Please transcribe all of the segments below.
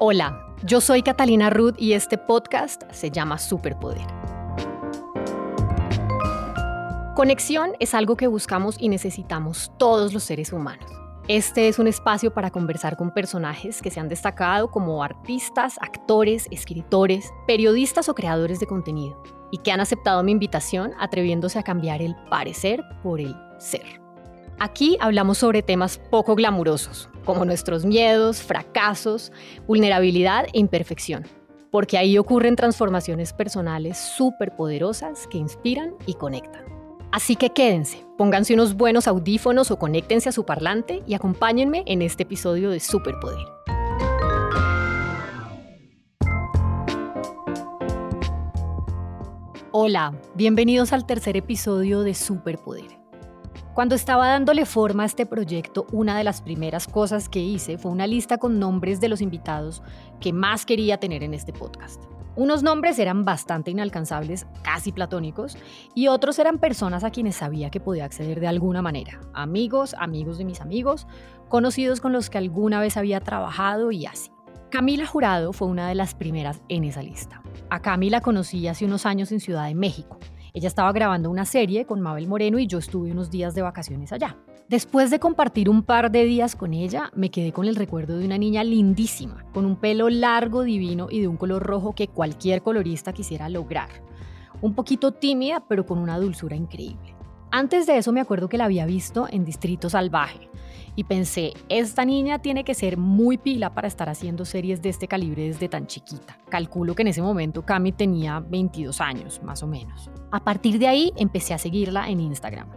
Hola, yo soy Catalina Ruth y este podcast se llama Superpoder. Conexión es algo que buscamos y necesitamos todos los seres humanos. Este es un espacio para conversar con personajes que se han destacado como artistas, actores, escritores, periodistas o creadores de contenido y que han aceptado mi invitación atreviéndose a cambiar el parecer por el ser. Aquí hablamos sobre temas poco glamurosos, como nuestros miedos, fracasos, vulnerabilidad e imperfección, porque ahí ocurren transformaciones personales súper poderosas que inspiran y conectan. Así que quédense, pónganse unos buenos audífonos o conéctense a su parlante y acompáñenme en este episodio de Superpoder. Hola, bienvenidos al tercer episodio de Superpoder. Cuando estaba dándole forma a este proyecto, una de las primeras cosas que hice fue una lista con nombres de los invitados que más quería tener en este podcast. Unos nombres eran bastante inalcanzables, casi platónicos, y otros eran personas a quienes sabía que podía acceder de alguna manera. Amigos, amigos de mis amigos, conocidos con los que alguna vez había trabajado y así. Camila Jurado fue una de las primeras en esa lista. A Camila conocí hace unos años en Ciudad de México. Ella estaba grabando una serie con Mabel Moreno y yo estuve unos días de vacaciones allá. Después de compartir un par de días con ella, me quedé con el recuerdo de una niña lindísima, con un pelo largo, divino y de un color rojo que cualquier colorista quisiera lograr. Un poquito tímida, pero con una dulzura increíble. Antes de eso me acuerdo que la había visto en Distrito Salvaje y pensé, esta niña tiene que ser muy pila para estar haciendo series de este calibre desde tan chiquita. Calculo que en ese momento Cami tenía 22 años, más o menos. A partir de ahí empecé a seguirla en Instagram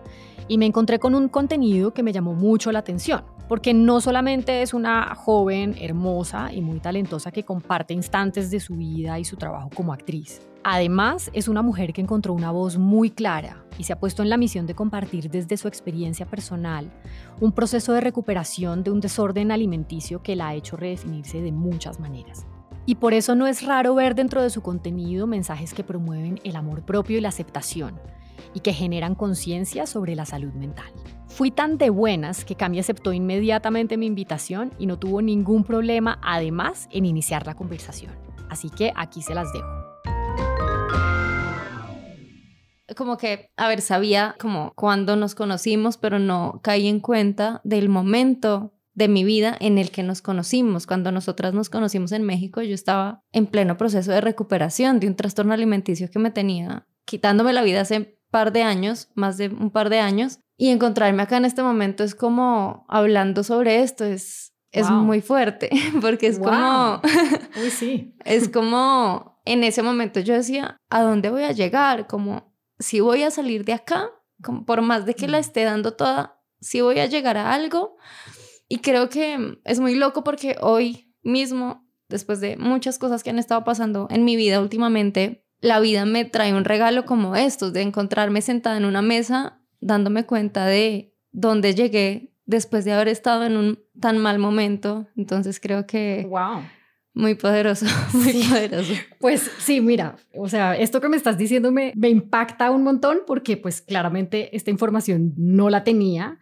y me encontré con un contenido que me llamó mucho la atención, porque no solamente es una joven hermosa y muy talentosa que comparte instantes de su vida y su trabajo como actriz, Además, es una mujer que encontró una voz muy clara y se ha puesto en la misión de compartir desde su experiencia personal un proceso de recuperación de un desorden alimenticio que la ha hecho redefinirse de muchas maneras. Y por eso no es raro ver dentro de su contenido mensajes que promueven el amor propio y la aceptación y que generan conciencia sobre la salud mental. Fui tan de buenas que Cami aceptó inmediatamente mi invitación y no tuvo ningún problema además en iniciar la conversación. Así que aquí se las dejo. Como que, a ver, sabía como cuando nos conocimos, pero no caí en cuenta del momento de mi vida en el que nos conocimos. Cuando nosotras nos conocimos en México, yo estaba en pleno proceso de recuperación de un trastorno alimenticio que me tenía quitándome la vida hace un par de años, más de un par de años, y encontrarme acá en este momento es como hablando sobre esto, es, es muy fuerte, porque es como... Uy, sí. es como... En ese momento yo decía, ¿a dónde voy a llegar? Como si voy a salir de acá, por más de que la mm. esté dando toda, si voy a llegar a algo. Y creo que es muy loco porque hoy mismo, después de muchas cosas que han estado pasando en mi vida últimamente, la vida me trae un regalo como estos, de encontrarme sentada en una mesa dándome cuenta de dónde llegué después de haber estado en un tan mal momento. Entonces creo que... ¡Wow! Muy poderoso, muy poderoso. Pues sí, mira, o sea, esto que me estás diciendo me, me impacta un montón porque pues claramente esta información no la tenía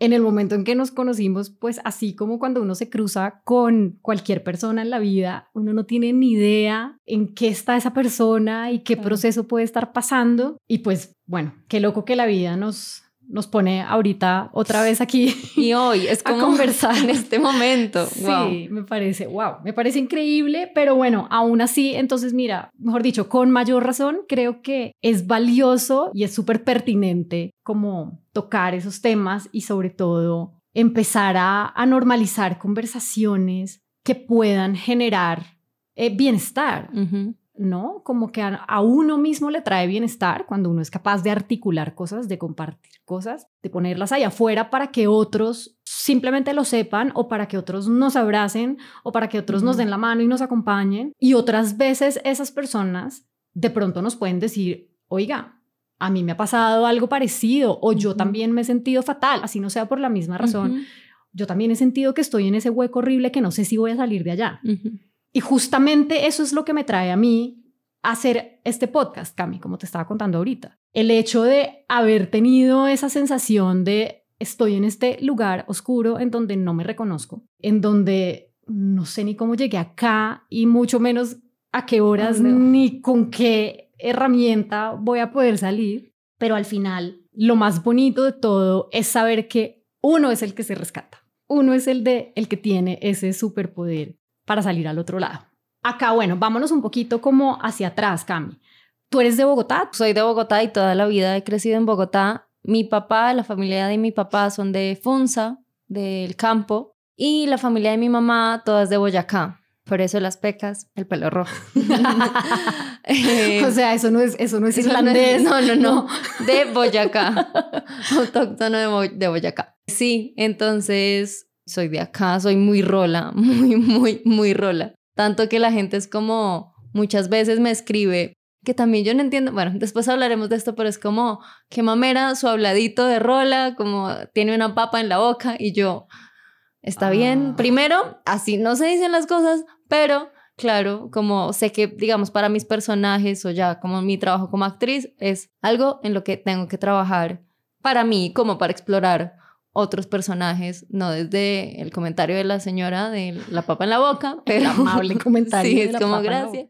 en el momento en que nos conocimos, pues así como cuando uno se cruza con cualquier persona en la vida, uno no tiene ni idea en qué está esa persona y qué proceso puede estar pasando. Y pues bueno, qué loco que la vida nos, nos pone ahorita otra vez aquí. Y hoy es como conversar en este momento. Sí, me parece, wow, me parece increíble, pero bueno, aún así, entonces mira, mejor dicho, con mayor razón, creo que es valioso y es súper pertinente como tocar esos temas y sobre todo empezar a, normalizar conversaciones que puedan generar eh, bienestar. ¿No? Como que a, uno mismo le trae bienestar cuando uno es capaz de articular cosas, de compartir cosas, de ponerlas ahí afuera para que otros simplemente lo sepan o para que otros nos abracen o para que otros nos den la mano y nos acompañen. Y otras veces esas personas de pronto nos pueden decir, oiga, a mí me ha pasado algo parecido o yo también me he sentido fatal, así no sea por la misma razón. Yo también he sentido que estoy en ese hueco horrible que no sé si voy a salir de allá. Y justamente eso es lo que me trae a mí a hacer este podcast, Cami, como te estaba contando ahorita. El hecho de haber tenido esa sensación de estoy en este lugar oscuro en donde no me reconozco, en donde no sé ni cómo llegué acá y mucho menos a qué horas ni con qué herramienta voy a poder salir. Pero al final, lo más bonito de todo es saber que uno es el que se rescata. Uno es el de el que tiene ese superpoder para salir al otro lado. Acá, bueno, vámonos un poquito como hacia atrás, Cami. ¿Tú eres de Bogotá? Soy de Bogotá y toda la vida he crecido en Bogotá. Mi papá, la familia de mi papá son de Funza, del campo, y la familia de mi mamá, todas de Boyacá. Por eso las pecas, el pelo rojo. o sea, eso no es, eso no es irlandés. No, no, no, De Boyacá. Autóctono de, de Boyacá. Sí, entonces soy de acá, soy muy rola, muy, muy, muy rola. Tanto que la gente es como, muchas veces me escribe, que también yo no entiendo, bueno, después hablaremos de esto, pero es como, que mamera, su habladito de rola, como tiene una papa en la boca y yo, está bien. Ah. Primero, así no se dicen las cosas, pero claro, como sé que, digamos, para mis personajes o ya como mi trabajo como actriz es algo en lo que tengo que trabajar para mí, como para explorar otros personajes, no desde el comentario de la señora de la papa en la boca, pero amable comentario. sí, es como gracias.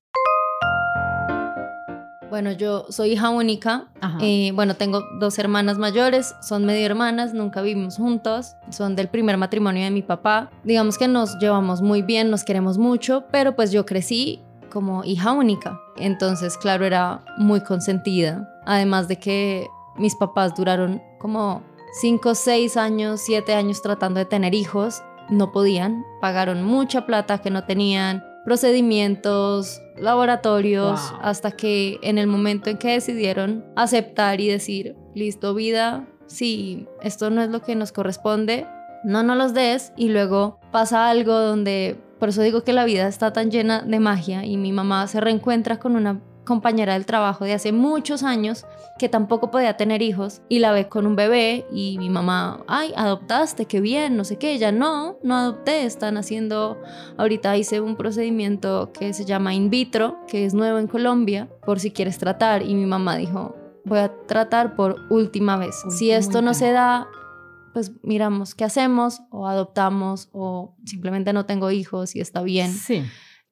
Bueno, yo soy hija única. Eh, bueno, tengo dos hermanas mayores, son medio hermanas, nunca vivimos juntos, son del primer matrimonio de mi papá. Digamos que nos llevamos muy bien, nos queremos mucho, pero pues yo crecí como hija única. Entonces, claro, era muy consentida. Además de que mis papás duraron como 5, 6 años, 7 años tratando de tener hijos. No podían, pagaron mucha plata que no tenían, procedimientos, laboratorios, hasta que en el momento en que decidieron aceptar y decir, listo vida, si esto no es lo que nos corresponde, no nos los des y luego pasa algo donde, por eso digo que la vida está tan llena de magia y mi mamá se reencuentra con una compañera del trabajo de hace muchos años que tampoco podía tener hijos y la ve con un bebé y mi mamá, ay, adoptaste, qué bien, no sé qué, ella no, no adopté, están haciendo, ahorita hice un procedimiento que se llama in vitro, que es nuevo en Colombia, por si quieres tratar y mi mamá dijo, voy a tratar por última vez, si esto no se da, pues miramos qué hacemos o adoptamos o simplemente no tengo hijos y está bien. Sí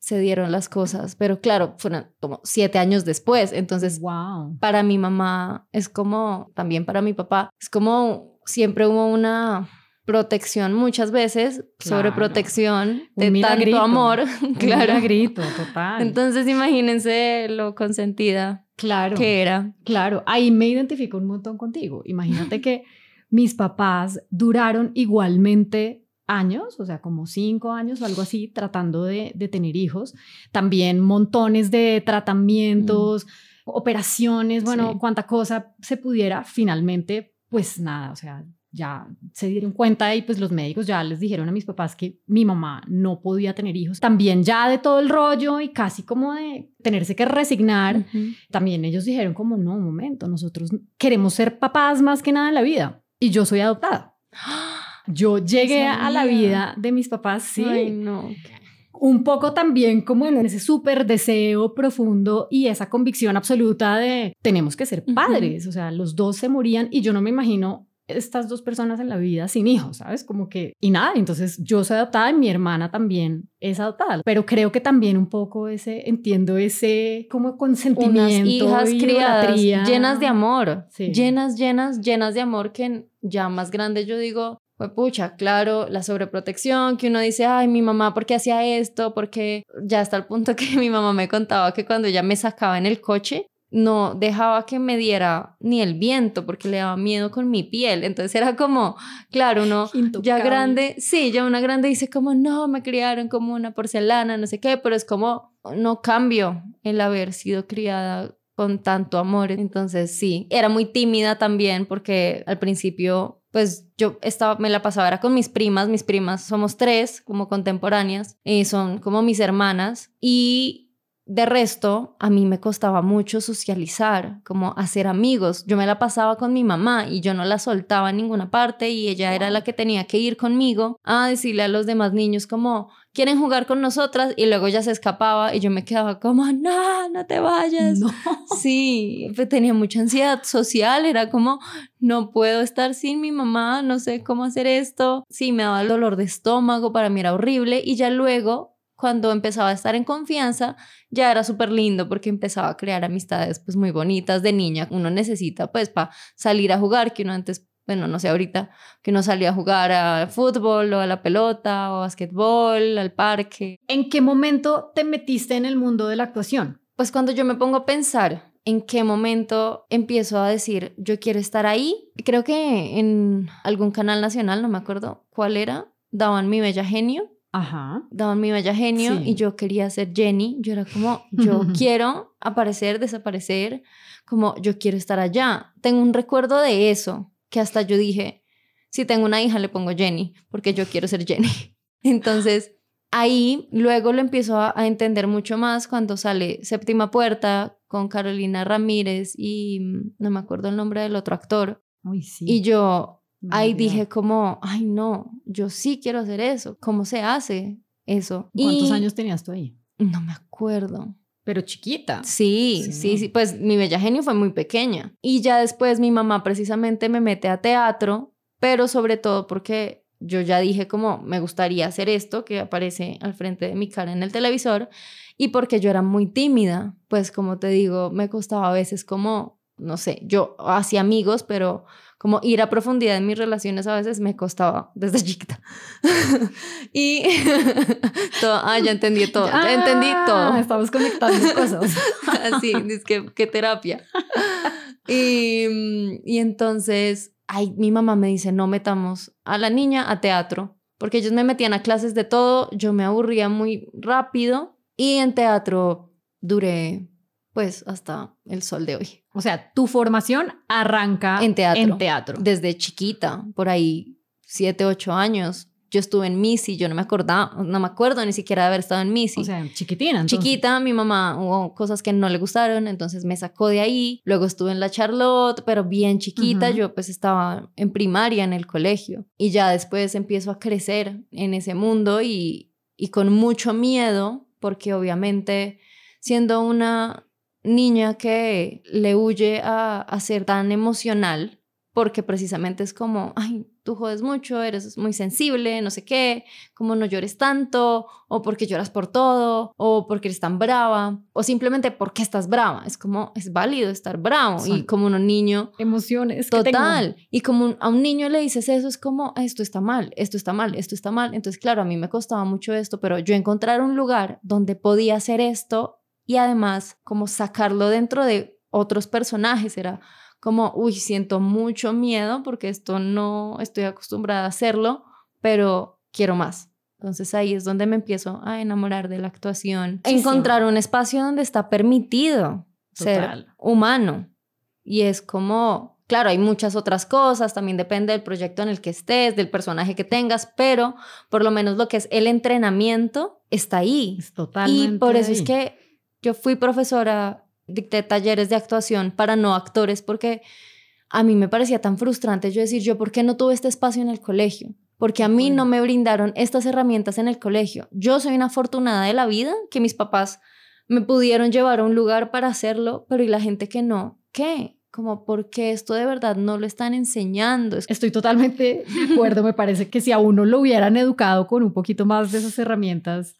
se dieron las cosas, pero claro, fueron como siete años después, entonces wow. para mi mamá es como, también para mi papá, es como siempre hubo una protección muchas veces, sobre protección de tanto amor, claro. Un grito, total. Entonces imagínense lo consentida claro, que era. Claro, ahí me identifico un montón contigo. Imagínate que mis papás duraron igualmente años, o sea, como cinco años o algo así, tratando de, tener hijos. También montones de tratamientos, mm. operaciones, bueno, cuánta cosa se pudiera. Finalmente, pues nada, o sea, ya se dieron cuenta y pues los médicos ya les dijeron a mis papás que mi mamá no podía tener hijos. También ya de todo el rollo y casi como de tenerse que resignar, también ellos dijeron como, no, un momento, nosotros queremos ser papás más que nada en la vida y yo soy adoptada. Yo llegué a la vida de mis papás, sí. no. Un poco también como en ese súper deseo profundo y esa convicción absoluta de tenemos que ser padres. O sea, los dos se morían y yo no me imagino estas dos personas en la vida sin hijos, ¿sabes? Como que, y nada, entonces yo soy adoptada y mi hermana también es adoptada, pero creo que también un poco ese, entiendo ese como consentimiento. Unas hijas criadas, llenas de amor, llenas, llenas, llenas de amor que ya más grande yo digo, pues pucha, claro, la sobreprotección, que uno dice, ay, mi mamá, ¿por qué hacía esto? Porque ya hasta el punto que mi mamá me contaba que cuando ella me sacaba en el coche, no dejaba que me diera ni el viento porque le daba miedo con mi piel. Entonces era como, claro, uno ya grande, sí, ya una grande dice como, no, me criaron como una porcelana, no sé qué, pero es como, no cambio el haber sido criada con tanto amor. Entonces sí, era muy tímida también porque al principio pues yo estaba, me la pasaba era con mis primas, mis primas somos tres como contemporáneas, y son como mis hermanas y de resto, a mí me costaba mucho socializar, como hacer amigos. Yo me la pasaba con mi mamá y yo no la soltaba en ninguna parte y ella era la que tenía que ir conmigo a decirle a los demás niños como, quieren jugar con nosotras y luego ya se escapaba y yo me quedaba como, no, no te vayas. No. Sí, pues tenía mucha ansiedad social, era como, no puedo estar sin mi mamá, no sé cómo hacer esto. Sí, me daba el dolor de estómago, para mí era horrible y ya luego cuando empezaba a estar en confianza, ya era súper lindo porque empezaba a crear amistades pues muy bonitas de niña. Uno necesita pues para salir a jugar, que uno antes, bueno, no sé ahorita, que uno salía a jugar a fútbol o a la pelota o a basquetbol, al parque. ¿En qué momento te metiste en el mundo de la actuación? Pues cuando yo me pongo a pensar en qué momento empiezo a decir, yo quiero estar ahí, creo que en algún canal nacional, no me acuerdo cuál era, daban mi bella genio Ajá. daban mi bella genio y yo quería ser Jenny. Yo era como, yo quiero aparecer, desaparecer, como yo quiero estar allá. Tengo un recuerdo de eso, que hasta yo dije, si tengo una hija le pongo Jenny, porque yo quiero ser Jenny. Entonces, ahí luego lo empiezo a, entender mucho más cuando sale Séptima Puerta con Carolina Ramírez y mm, no me acuerdo el nombre del otro actor. Uy, sí. Y yo, Ahí dije como, ay no, yo sí quiero hacer eso. ¿Cómo se hace eso? ¿Cuántos años tenías tú ahí? No me acuerdo. Pero chiquita. Sí, sí, sí, Pues mi bella genio fue muy pequeña. Y ya después mi mamá precisamente me mete a teatro, pero sobre todo porque yo ya dije como me gustaría hacer esto que aparece al frente de mi cara en el televisor y porque yo era muy tímida, pues como te digo, me costaba a veces como, no sé, yo hacía amigos, pero como ir a profundidad en mis relaciones a veces me costaba desde chiquita. y todo, ah, ya entendí todo, ya entendí ah, todo. Estamos conectando cosas. Así, es que qué terapia. Y, y entonces, ay, mi mamá me dice, no metamos a la niña a teatro, porque ellos me metían a clases de todo, yo me aburría muy rápido y en teatro duré pues hasta el sol de hoy. O sea, tu formación arranca en teatro. En teatro. Desde chiquita, por ahí siete, ocho años. Yo estuve en Missy, yo no me acordaba, no me acuerdo ni siquiera de haber estado en Missy. O sea, chiquitina. Entonces. Chiquita, mi mamá hubo cosas que no le gustaron, entonces me sacó de ahí. Luego estuve en la Charlotte, pero bien chiquita, yo pues estaba en primaria en el colegio. Y ya después empiezo a crecer en ese mundo y, y con mucho miedo, porque obviamente siendo una niña que le huye a, a, ser tan emocional, porque precisamente es como, ay, tú jodes mucho, eres muy sensible, no sé qué, como no llores tanto, o porque lloras por todo, o porque eres tan brava, o simplemente porque estás brava. Es como, es válido estar bravo. y como un niño... Emociones. Total. Y como a un niño le dices eso, es como, esto está mal, esto está mal, esto está mal. Entonces, claro, a mí me costaba mucho esto, pero yo encontrar un lugar donde podía hacer esto y además como sacarlo dentro de otros personajes. Era como, uy, siento mucho miedo porque esto no estoy acostumbrada a hacerlo, pero quiero más. Entonces ahí es donde me empiezo a enamorar de la actuación. Encontrar un espacio donde está permitido ser humano. Y es como, claro, hay muchas otras cosas, también depende del proyecto en el que estés, del personaje que tengas, pero por lo menos lo que es el entrenamiento está ahí. totalmente. Y por eso es que yo fui profesora, dicté talleres de actuación para no actores porque a mí me parecía tan frustrante yo decir, yo, ¿por qué no tuve este espacio en el colegio? Porque a mí no me brindaron estas herramientas en el colegio. Yo soy una afortunada de la vida que mis papás me pudieron llevar a un lugar para hacerlo, pero ¿y la gente que no? ¿Qué? Como, porque esto de verdad no lo están enseñando? Estoy totalmente de acuerdo. me parece que si a uno lo hubieran educado con un poquito más de esas herramientas,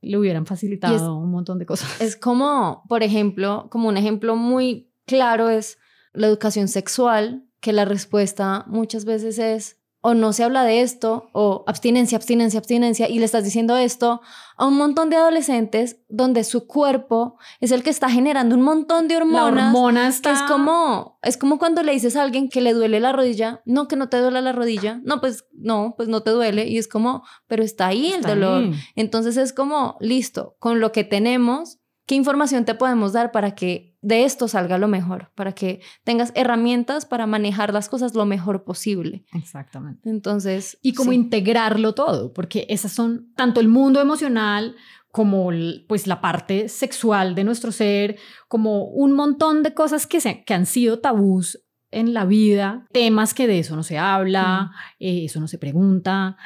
le hubieran facilitado un montón de cosas. Es como, por ejemplo, como un ejemplo muy claro es la educación sexual, que la respuesta muchas veces es o no se habla de esto, o abstinencia, abstinencia, abstinencia, y le estás diciendo esto a un montón de adolescentes donde su cuerpo es el que está generando un montón de hormonas. La hormona está... es como, es como cuando le dices a alguien que le duele la rodilla, no, que no te duele la rodilla, no, pues no, pues no te duele, y es como, pero está ahí el dolor. Entonces es como, listo, con lo que tenemos, ¿qué información te podemos dar para que de esto salga lo mejor, para que tengas herramientas para manejar las cosas lo mejor posible. Exactamente. Entonces... Y como integrarlo todo, porque esas son tanto el mundo emocional como pues la parte sexual de nuestro ser, como un montón de cosas que, se, que han sido tabús en la vida, temas que de eso no se habla, eh, eso no se pregunta.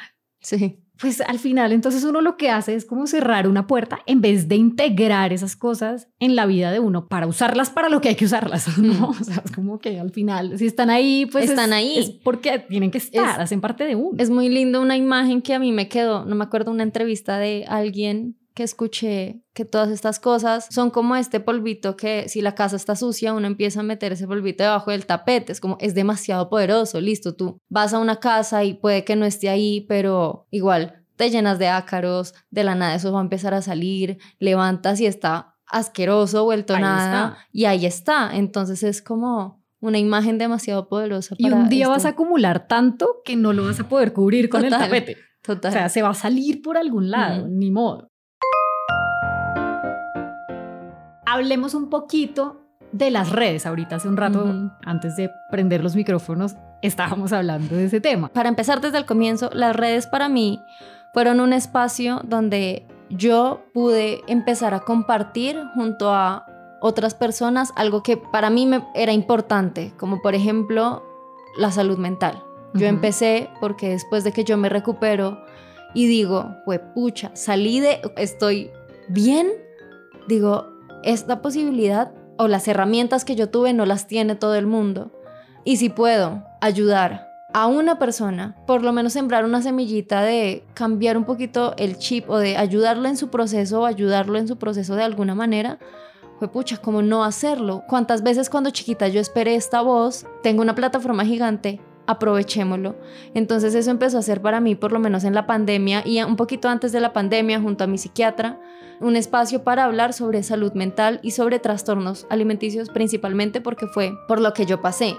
Sí pues al final entonces uno lo que hace es como cerrar una puerta en vez de integrar esas cosas en la vida de uno para usarlas para lo que hay que usarlas, ¿no? O sea, es como que al final, si están ahí, pues están ahí. Es porque tienen que estar, hacen parte de uno. Es muy lindo una imagen que a mí me quedó, no me acuerdo, una entrevista de alguien que escuché que todas estas cosas son como este polvito que si la casa está sucia uno empieza a meter ese polvito debajo del tapete, es como es demasiado poderoso, listo, tú vas a una casa y puede que no esté ahí, pero igual te llenas de ácaros, de la nada eso va a empezar a salir, levantas y está asqueroso, vuelto nada y ahí está, entonces es como una imagen demasiado poderosa. y un día vas a acumular tanto que no lo vas a poder cubrir con el tapete. Total. O sea, se va a salir por algún lado, ni modo. Hablemos un poquito de las redes. Ahorita hace un rato, antes de prender los micrófonos, estábamos hablando de ese tema. Para empezar desde el comienzo, las redes para mí fueron un espacio donde yo pude empezar a compartir junto a otras personas algo que para mí me era importante, como por ejemplo la salud mental. Yo empecé porque después de que yo me recupero y digo, pues pucha, salí de, estoy bien, digo, esta posibilidad o las herramientas que yo tuve no las tiene todo el mundo. Y si puedo ayudar a una persona, por lo menos sembrar una semillita de cambiar un poquito el chip o de ayudarlo en su proceso o ayudarlo en su proceso de alguna manera, fue pucha, ¿cómo no hacerlo? ¿Cuántas veces cuando chiquita yo esperé esta voz? Tengo una plataforma gigante, aprovechémoslo. Entonces eso empezó a ser para mí, por lo menos en la pandemia y un poquito antes de la pandemia, junto a mi psiquiatra, un espacio para hablar sobre salud mental y sobre trastornos alimenticios principalmente porque fue por lo que yo pasé.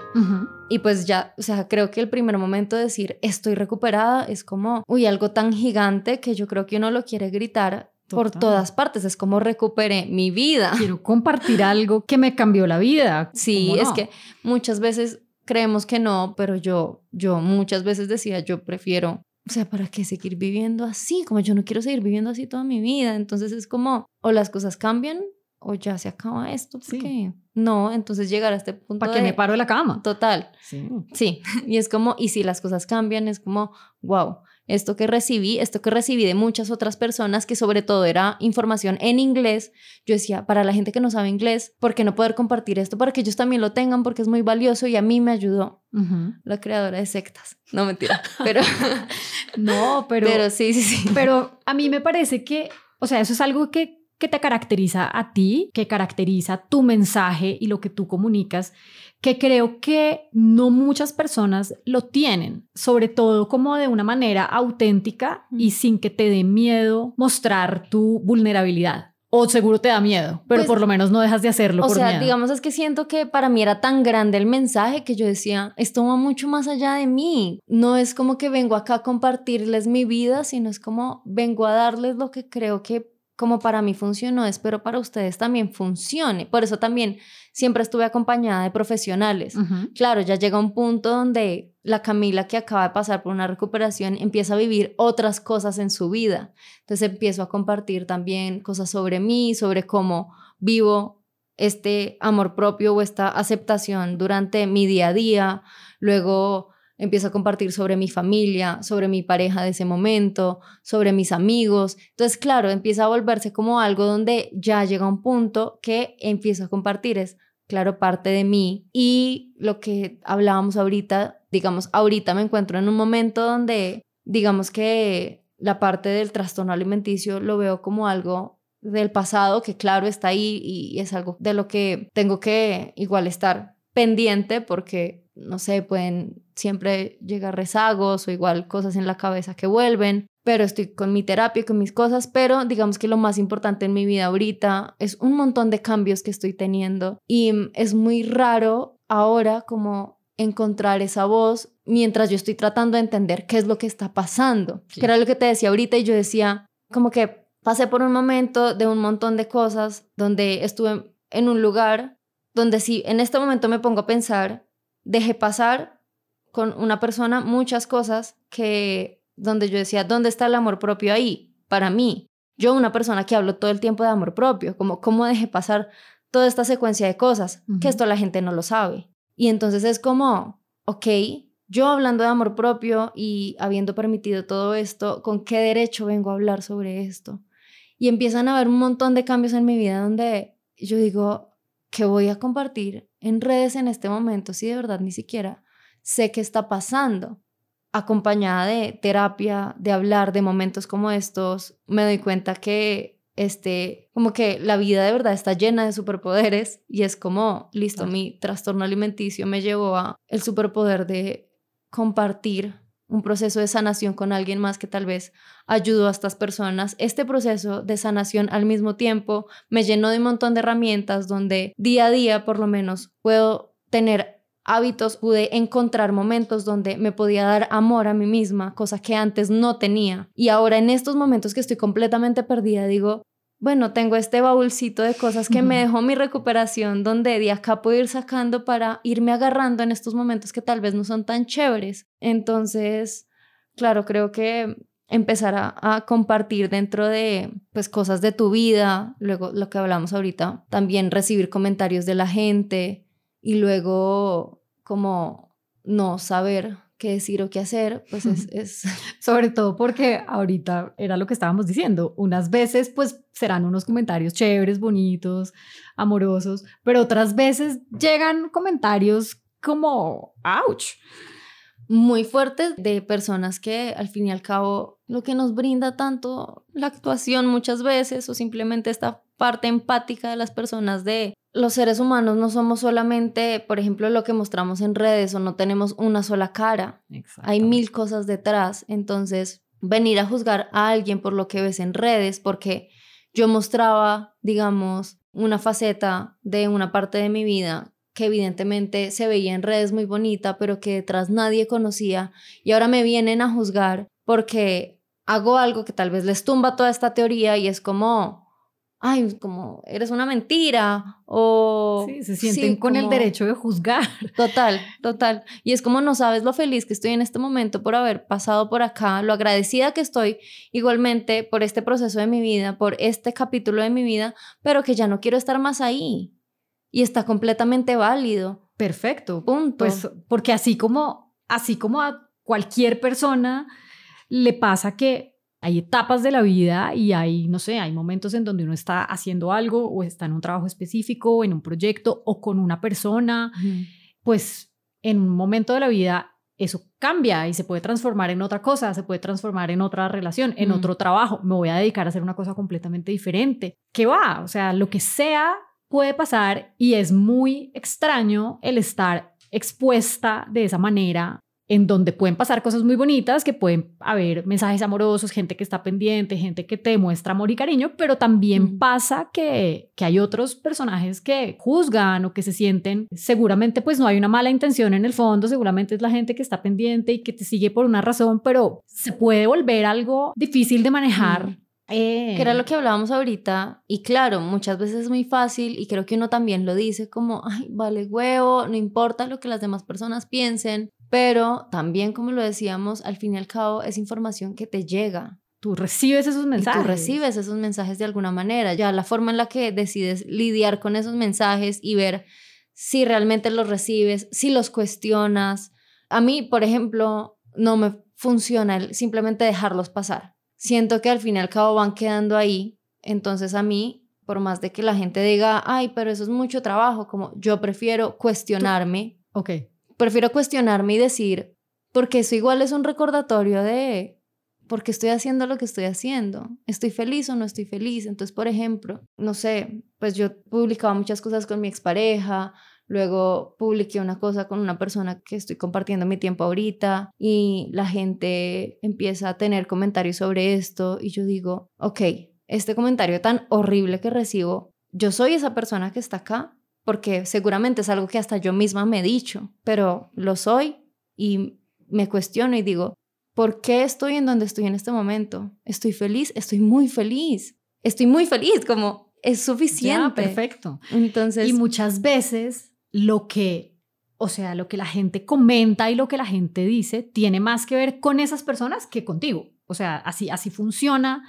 Y pues ya, o sea, creo que el primer momento de decir estoy recuperada es como, uy, algo tan gigante que yo creo que uno lo quiere gritar por todas partes. Es como recuperé mi vida. Quiero compartir algo que me cambió la vida. Sí, es que muchas veces creemos que no, pero yo, yo muchas veces decía, yo prefiero, o sea, ¿para qué seguir viviendo así? Como yo no quiero seguir viviendo así toda mi vida. Entonces es como, o las cosas cambian o ya se acaba esto, porque no, entonces llegar a este punto. Para que me paro de la cama. Total. Sí. Sí. Y es como, y si las cosas cambian, es como, wow, esto que recibí, esto que recibí de muchas otras personas, que sobre todo era información en inglés, yo decía, para la gente que no sabe inglés, ¿por qué no poder compartir esto para que ellos también lo tengan? Porque es muy valioso y a mí me ayudó la creadora de sectas. No mentira, pero... no, pero... Pero sí, sí, sí. Pero a mí me parece que, o sea, eso es algo que que te caracteriza a ti, que caracteriza tu mensaje y lo que tú comunicas, que creo que no muchas personas lo tienen, sobre todo como de una manera auténtica y sin que te dé miedo mostrar tu vulnerabilidad. O seguro te da miedo, pero pues, por lo menos no dejas de hacerlo. O sea, digamos es que siento que para mí era tan grande el mensaje que yo decía, esto va mucho más allá de mí. No es como que vengo acá a compartirles mi vida, sino es como vengo a darles lo que creo que como para mí funcionó, espero para ustedes también funcione. Por eso también siempre estuve acompañada de profesionales. Claro, ya llega un punto donde la Camila que acaba de pasar por una recuperación empieza a vivir otras cosas en su vida. Entonces empiezo a compartir también cosas sobre mí, sobre cómo vivo este amor propio o esta aceptación durante mi día a día. Luego empiezo a compartir sobre mi familia, sobre mi pareja de ese momento, sobre mis amigos. Entonces, claro, empieza a volverse como algo donde ya llega un punto que empiezo a compartir es, claro, parte de mí. Y lo que hablábamos ahorita, digamos, ahorita me encuentro en un momento donde, digamos que la parte del trastorno alimenticio lo veo como algo del pasado que claro está ahí y es algo de lo que tengo que igual estar pendiente porque no sé, pueden siempre llegar rezagos o igual cosas en la cabeza que vuelven, pero estoy con mi terapia, con mis cosas, pero digamos que lo más importante en mi vida ahorita es un montón de cambios que estoy teniendo y es muy raro ahora como encontrar esa voz mientras yo estoy tratando de entender qué es lo que está pasando, que era lo que te decía ahorita y yo decía como que pasé por un momento de un montón de cosas donde estuve en un lugar donde si en este momento me pongo a pensar dejé pasar con una persona muchas cosas que donde yo decía, ¿dónde está el amor propio ahí? Para mí. yo una persona que hablo todo el tiempo de amor propio, como cómo dejé pasar toda esta secuencia de cosas, que esto la gente no lo sabe. Y entonces es como, ok, yo hablando de amor propio y habiendo permitido todo esto, ¿con qué derecho vengo a hablar sobre esto? Y empiezan a haber un montón de cambios en mi vida donde yo digo, ¿qué voy a compartir en redes en este momento si de verdad ni siquiera sé qué está pasando? Acompañada de terapia, de hablar de momentos como estos, me doy cuenta que este, como que la vida de verdad está llena de superpoderes y es como, listo, mi trastorno alimenticio me llevó a el superpoder de compartir un proceso de sanación con alguien más que tal vez ayudó a estas personas. Este proceso de sanación al mismo tiempo me llenó de un montón de herramientas donde día a día por lo menos puedo tener hábitos, pude encontrar momentos donde me podía dar amor a mí misma, cosa que antes no tenía. Y ahora en estos momentos que estoy completamente perdida, digo, bueno, tengo este baúlcito de cosas que me dejó mi recuperación, donde de acá puedo ir sacando para irme agarrando en estos momentos que tal vez no son tan chéveres. Entonces, claro, creo que empezar a, compartir dentro de pues cosas de tu vida, luego lo que hablamos ahorita, también recibir comentarios de la gente y luego como no saber qué decir o qué hacer, pues es, Sobre todo porque ahorita era lo que estábamos diciendo, unas veces pues serán unos comentarios chéveres, bonitos, amorosos, pero otras veces llegan comentarios como, ouch, muy fuertes de personas que al fin y al cabo lo que nos brinda tanto la actuación muchas veces o simplemente esta parte empática de las personas de los seres humanos no somos solamente, por ejemplo, lo que mostramos en redes o no tenemos una sola cara. Hay mil cosas detrás. Entonces, venir a juzgar a alguien por lo que ves en redes, porque yo mostraba, digamos, una faceta de una parte de mi vida que evidentemente se veía en redes muy bonita, pero que detrás nadie conocía, y ahora me vienen a juzgar porque hago algo que tal vez les tumba toda esta teoría y es como, ay, como eres una mentira o... Sí, se sienten con el derecho de juzgar. Total, total. Y es como no sabes lo feliz que estoy en este momento por haber pasado por acá, lo agradecida que estoy igualmente por este proceso de mi vida, por este capítulo de mi vida, pero que ya no quiero estar más ahí. Y está completamente válido. Perfecto. Punto. Pues porque así como, así como a cualquier persona le pasa que hay etapas de la vida y hay, no sé, hay momentos en donde uno está haciendo algo o está en un trabajo específico, en un proyecto o con una persona, pues en un momento de la vida eso cambia y se puede transformar en otra cosa, se puede transformar en otra relación, en otro trabajo. Me voy a dedicar a hacer una cosa completamente diferente. ¿Qué va? O sea, lo que sea puede pasar y es muy extraño el estar expuesta de esa manera en donde pueden pasar cosas muy bonitas, que pueden haber mensajes amorosos, gente que está pendiente, gente que te muestra amor y cariño, pero también pasa que, que hay otros personajes que juzgan o que se sienten, seguramente pues no hay una mala intención en el fondo, seguramente es la gente que está pendiente y que te sigue por una razón, pero se puede volver algo difícil de manejar. Que era lo que hablábamos ahorita, y claro, muchas veces es muy fácil, y creo que uno también lo dice como, ay, vale huevo, no importa lo que las demás personas piensen, pero también, como lo decíamos, al fin y al cabo es información que te llega. Tú recibes esos mensajes. tú recibes esos mensajes de alguna manera. Ya la forma en la que decides lidiar con esos mensajes y ver si realmente los recibes, si los cuestionas. A mí, por ejemplo, no me funciona el simplemente dejarlos pasar. Siento que al fin y al cabo van quedando ahí. Entonces a mí, por más de que la gente diga, ay, pero eso es mucho trabajo, como yo prefiero cuestionarme. Ok prefiero cuestionarme y decir, porque eso igual es un recordatorio de por qué estoy haciendo lo que estoy haciendo. ¿Estoy feliz o no estoy feliz? Entonces, por ejemplo, no sé, pues yo publicaba muchas cosas con mi expareja, luego publiqué una cosa con una persona que estoy compartiendo mi tiempo ahorita y la gente empieza a tener comentarios sobre esto y yo digo, ok, este comentario tan horrible que recibo, yo soy esa persona que está acá, porque seguramente es algo que hasta yo misma me he dicho, pero lo soy y me cuestiono y digo, ¿por qué estoy en donde estoy en este momento? ¿Estoy feliz? Estoy muy feliz. Estoy muy feliz, como es suficiente. perfecto. Entonces, y muchas veces lo que, o sea, lo que la gente comenta y lo que la gente dice tiene más que ver con esas personas que contigo. O sea, así así funciona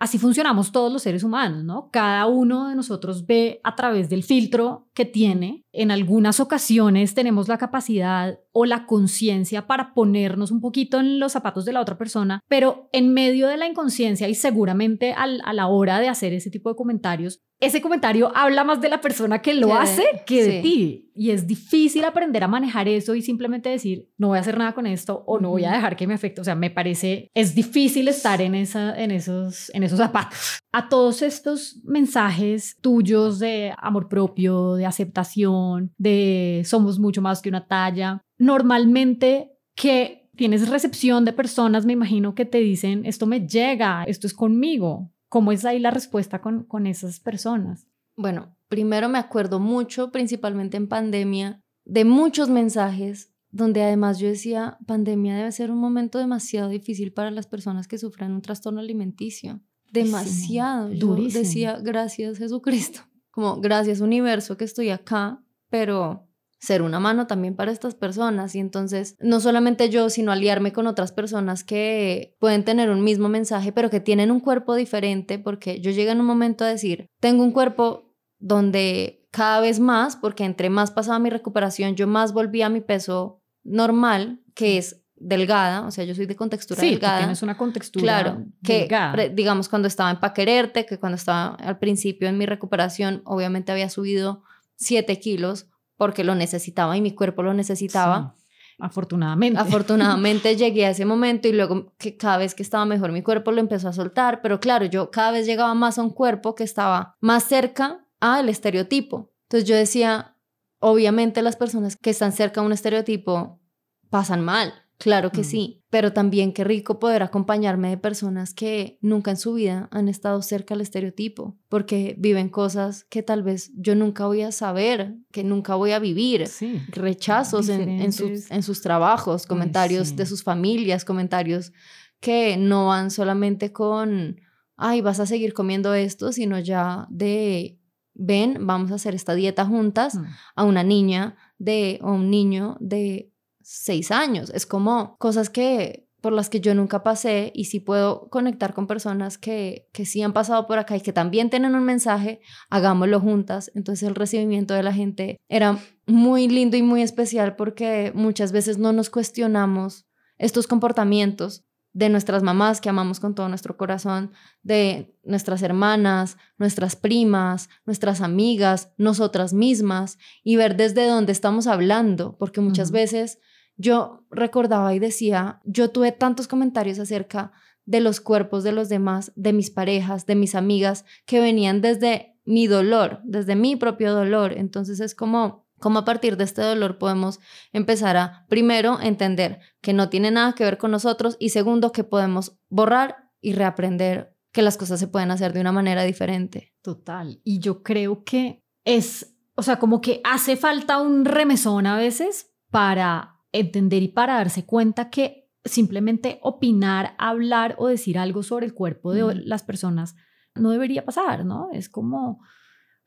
así funcionamos todos los seres humanos, ¿no? Cada uno de nosotros ve a través del filtro que tiene. En algunas ocasiones tenemos la capacidad o la conciencia para ponernos un poquito en los zapatos de la otra persona, pero en medio de la inconsciencia y seguramente a la hora de hacer ese tipo de comentarios, ese comentario habla más de la persona que lo hace que de ti. Y es difícil aprender a manejar eso y simplemente decir, no voy a hacer nada con esto o no voy a dejar que me afecte. O sea, me parece, es difícil estar en, esa, en, esos, en esos zapatos. A todos estos mensajes tuyos de amor propio, de aceptación, de somos mucho más que una talla, normalmente que tienes recepción de personas, me imagino que te dicen, esto me llega, esto es conmigo. ¿Cómo es ahí la respuesta con, con esas personas? Bueno, primero me acuerdo mucho, principalmente en pandemia, de muchos mensajes donde además yo decía, pandemia debe ser un momento demasiado difícil para las personas que sufran un trastorno alimenticio. Demasiado. yo decía, gracias Jesucristo, como gracias universo que estoy acá, pero ser una mano también para estas personas. Y entonces no solamente yo, sino aliarme con otras personas que pueden tener un mismo mensaje, pero que tienen un cuerpo diferente, porque yo llegué en un momento a decir, tengo un cuerpo donde cada vez más, porque entre más pasaba mi recuperación, yo más volvía a mi peso normal, que es delgada, o sea, yo soy de contextura sí, delgada. tienes una contextura claro, que digamos cuando estaba en Paquererte, que cuando estaba al principio en mi recuperación, obviamente había subido 7 kilos, porque lo necesitaba y mi cuerpo lo necesitaba. Afortunadamente. Afortunadamente llegué a ese momento y luego que cada vez que estaba mejor mi cuerpo lo empezó a soltar, pero claro, yo cada vez llegaba más a un cuerpo que estaba más cerca al estereotipo. Entonces yo decía, obviamente las personas que están cerca a un estereotipo pasan mal, Claro que mm. sí, pero también qué rico poder acompañarme de personas que nunca en su vida han estado cerca al estereotipo, porque viven cosas que tal vez yo nunca voy a saber, que nunca voy a vivir, rechazos en, sus, en, sus, trabajos, comentarios de sus familias, comentarios que no van solamente con, ay, vas a seguir comiendo esto, sino ya de, ven, vamos a hacer esta dieta juntas mm. a una niña de, o un niño de seis años. Es como cosas que por las que yo nunca pasé y si puedo conectar con personas que, que sí han pasado por acá y que también tienen un mensaje, hagámoslo juntas. Entonces el recibimiento de la gente era muy lindo y muy especial porque muchas veces no nos cuestionamos estos comportamientos de nuestras mamás que amamos con todo nuestro corazón, de nuestras hermanas, nuestras primas, nuestras amigas, nosotras mismas y ver desde dónde estamos hablando, porque muchas veces yo recordaba y decía, yo tuve tantos comentarios acerca de los cuerpos de los demás, de mis parejas, de mis amigas, que venían desde mi dolor, desde mi propio dolor. Entonces es como, como a partir de este dolor podemos empezar a, primero, entender que no tiene nada que ver con nosotros y segundo, que podemos borrar y reaprender que las cosas se pueden hacer de una manera diferente. Total. Y yo creo que es, o sea, como que hace falta un remesón a veces para entender y para darse cuenta que simplemente opinar, hablar o decir algo sobre el cuerpo de las personas no debería pasar, ¿no? Es como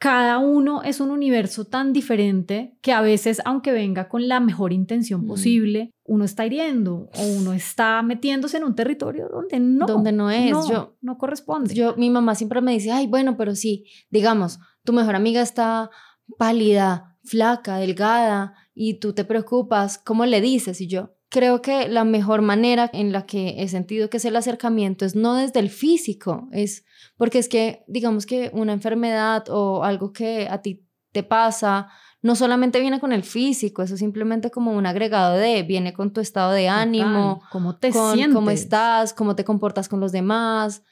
cada uno es un universo tan diferente que a veces, aunque venga con la mejor intención posible, uno está hiriendo o uno está metiéndose en un territorio donde no, donde no es, no, yo no corresponde. Yo mi mamá siempre me dice, "Ay, bueno, pero sí, digamos, tu mejor amiga está pálida, flaca, delgada, y tú te preocupas, ¿cómo le dices? Y yo creo que la mejor manera en la que he sentido que es el acercamiento es no desde el físico, es porque es que digamos que una enfermedad o algo que a ti te pasa no solamente viene con el físico, eso simplemente como un agregado de, viene con tu estado de ánimo, cómo te sientes, cómo estás, cómo te comportas con los demás,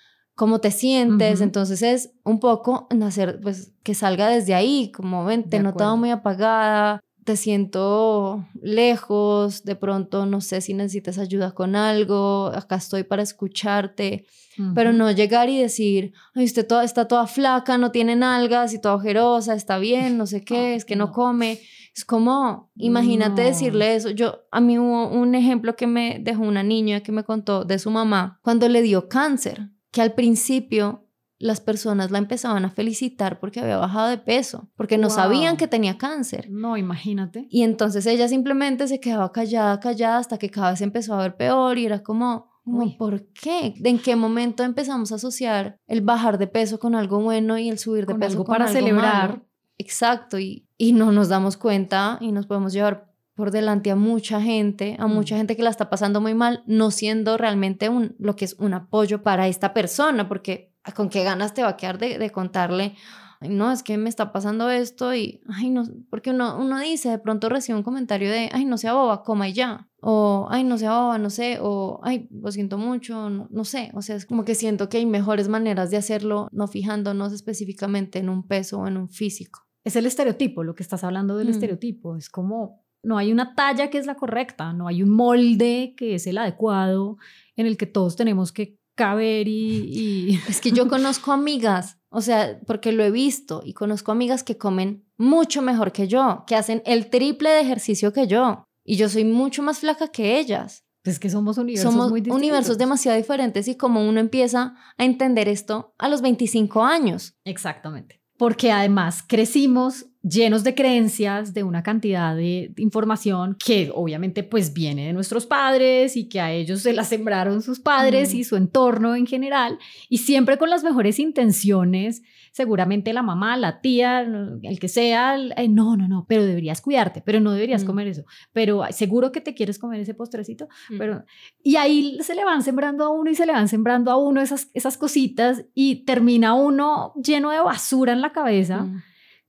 cómo te sientes, entonces es un poco nacer, pues que salga desde ahí, como ven, te he notado muy apagada, te siento lejos, de pronto no sé si necesitas ayuda con algo, acá estoy para escucharte, pero no llegar y decir, ay, usted toda, está toda flaca, no tiene nalgas y toda ojerosa, está bien, no sé qué, es que no, come. Es como, imagínate decirle eso. Yo, a mí hubo un ejemplo que me dejó una niña que me contó de su mamá cuando le dio cáncer, que al principio las personas la empezaban a felicitar porque había bajado de peso, porque no sabían que tenía cáncer. No, imagínate. Y entonces ella simplemente se quedaba callada, callada, hasta que cada vez empezó a ver peor y era como, ¿Por qué? ¿En qué momento empezamos a asociar el bajar de peso con algo bueno y el subir de peso con para algo celebrar? Exacto, y, y no nos damos cuenta y nos podemos llevar por delante a mucha gente, a mucha gente que la está pasando muy mal, no siendo realmente un, lo que es un apoyo para esta persona, porque con qué ganas te va a quedar de, de contarle, no, es que me está pasando esto y, ay, no, porque uno, uno dice, de pronto recibe un comentario de, ay, no sea boba, coma y ya, o, ay, no sea boba, no sé, o, ay, lo siento mucho, no, no sé, o sea, es como que siento que hay mejores maneras de hacerlo, no fijándonos específicamente en un peso o en un físico. Es el estereotipo, lo que estás hablando del Mm. estereotipo, es como, no hay una talla que es la correcta, no hay un molde que es el adecuado en el que todos tenemos que caber y... y... Es que yo conozco amigas, o sea, porque lo he visto y conozco amigas que comen mucho mejor que yo, que hacen el triple de ejercicio que yo y yo soy mucho más flaca que ellas. Es que somos universos Somos muy distintos. universos demasiado diferentes y como uno empieza a entender esto a los 25 años. Exactamente. Porque además crecimos llenos de creencias, de una cantidad de información que obviamente pues viene de nuestros padres y que a ellos se la sembraron sus padres Mm. y su entorno en general y siempre con las mejores intenciones, seguramente la mamá, la tía, el que sea, el- eh, no, no, no, pero deberías cuidarte, pero no deberías Mm. comer eso, pero seguro que te quieres comer ese postrecito, Mm. pero y ahí se le van sembrando a uno y se le van sembrando a uno esas, esas cositas y termina uno lleno de basura en la cabeza Mm.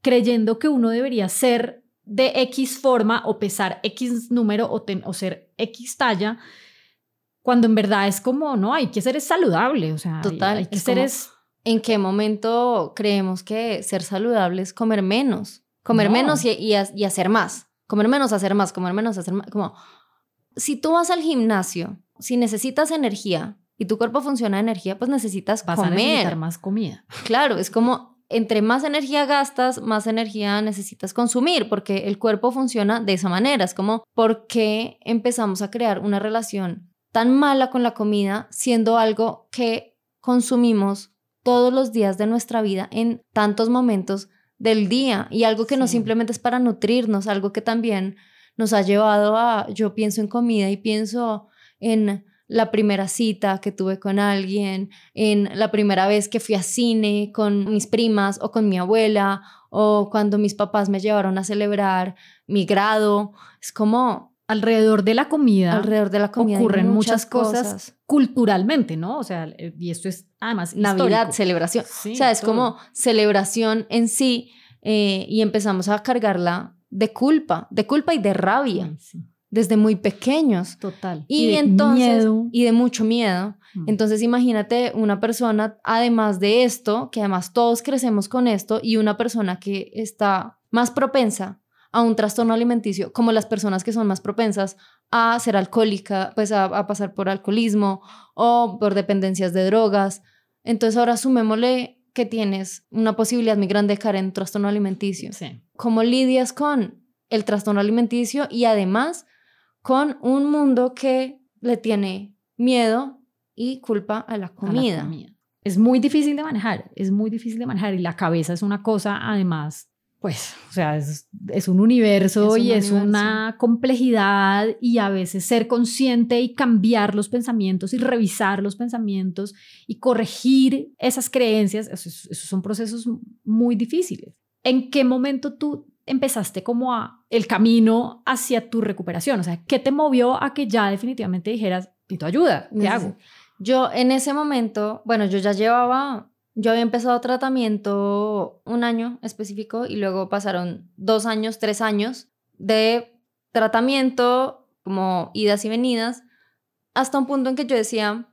Creyendo que uno debería ser de X forma o pesar X número o, ten- o ser X talla, cuando en verdad es como, no, hay que ser saludable, o sea, Total, hay, que es ser como- es... ¿En qué momento creemos que ser saludable es comer menos? Comer No. menos y, y ha- y hacer más. Comer menos, hacer más, comer menos, hacer más. Como, si tú vas al gimnasio, si necesitas energía y tu cuerpo funciona de energía, pues necesitas Vas a necesitar comer. más comida. Claro, es como entre más energía gastas, más energía necesitas consumir, porque el cuerpo funciona de esa manera. Es como, ¿por qué empezamos a crear una relación tan mala con la comida siendo algo que consumimos todos los días de nuestra vida en tantos momentos del día y algo que no simplemente es para nutrirnos, algo que también nos ha llevado a, yo pienso en comida y pienso en la primera cita que tuve con alguien, en la primera vez que fui a cine con mis primas o con mi abuela, o cuando mis papás me llevaron a celebrar mi grado. Es como Alrededor de la comida alrededor de la comida ocurren muchas cosas, culturalmente, ¿no? O sea, y esto es además Navidad, histórico. celebración. Sí, o sea, es todo. como celebración en sí eh, y empezamos a cargarla de culpa, de culpa y de rabia sí, desde muy pequeños. total. Y, de entonces, miedo. y de mucho miedo. Mm. Entonces imagínate una persona, además de esto, que además todos crecemos con esto, y una persona que está más propensa a un trastorno alimenticio, como las personas que son más propensas a ser alcohólica, pues a, a pasar por alcoholismo o por dependencias de drogas. Entonces ahora sumémosle que tienes una posibilidad muy grande de caer en un trastorno alimenticio. Sí. ¿Cómo lidias con el trastorno alimenticio y además con un mundo que le tiene miedo y culpa a la a la comida? comida. Es muy difícil de manejar, es muy difícil de manejar y la cabeza es una cosa, además, pues, o sea, es, es un universo Es un y es universo. una complejidad y a veces ser consciente y cambiar los pensamientos y revisar los pensamientos y corregir esas creencias, esos, esos son procesos muy difíciles. ¿En qué momento tú empezaste como a el camino hacia tu recuperación? O sea, ¿qué te movió a que ya definitivamente dijeras, necesito ayuda, ¿qué hago? Yo en ese momento, bueno, yo ya llevaba, yo había empezado tratamiento un año específico y luego pasaron dos años, tres años de tratamiento, como idas y venidas, hasta un punto en que yo decía,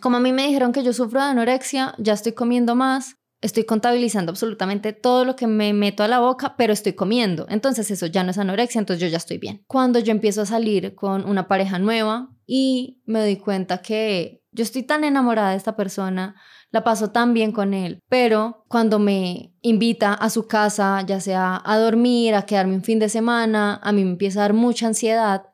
como a mí me dijeron que yo sufro de anorexia, ya estoy comiendo más, estoy contabilizando absolutamente todo lo que me meto a la boca, pero estoy comiendo. Entonces eso ya no es anorexia, entonces yo ya estoy bien. Cuando yo empiezo a salir con una pareja nueva y me doy cuenta que yo estoy tan enamorada de esta persona, la paso tan bien con él, pero cuando me invita a su casa, ya sea a dormir, a quedarme un fin de semana, a mí me empieza a dar mucha ansiedad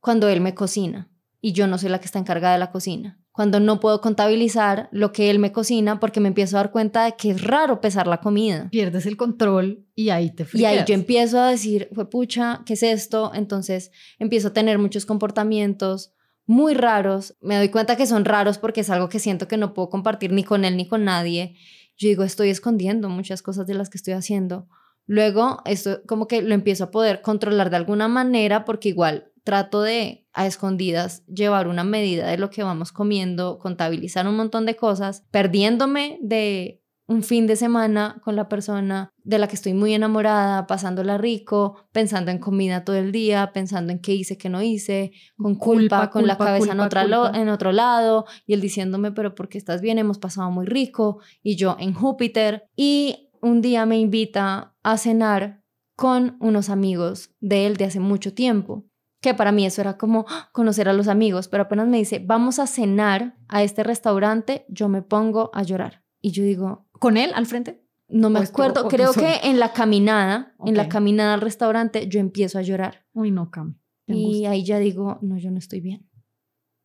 cuando él me cocina y yo no soy la que está encargada de la cocina. Cuando no puedo contabilizar lo que él me cocina porque me empiezo a dar cuenta de que es raro pesar la comida. Pierdes el control y ahí te Y ahí friqueas. yo empiezo a decir, fue pucha, ¿qué es esto? Entonces empiezo a tener muchos comportamientos muy raros. Me doy cuenta que son raros porque es algo que siento que no puedo compartir ni con él ni con nadie. Yo digo, estoy escondiendo muchas cosas de las que estoy haciendo. Luego, esto como que lo empiezo a poder controlar de alguna manera porque igual trato de a escondidas llevar una medida de lo que vamos comiendo, contabilizar un montón de cosas, perdiéndome de un fin de semana con la persona de la que estoy muy enamorada, pasándola rico, pensando en comida todo el día, pensando en qué hice, qué no hice, con culpa, con la cabeza en, en otro lado, y él diciéndome, pero ¿por qué estás bien? Hemos pasado muy rico, y yo en Júpiter. Y un día me invita a cenar con unos amigos de él de hace mucho tiempo que para mí eso era como conocer a los amigos, pero apenas me dice, vamos a cenar a este restaurante, yo me pongo a llorar. Y yo digo, ¿con él al frente? No me acuerdo, creo que en la caminada, en la caminada al restaurante, yo empiezo a llorar. Uy, no, Cam. Y ahí ya digo, no, yo no estoy bien.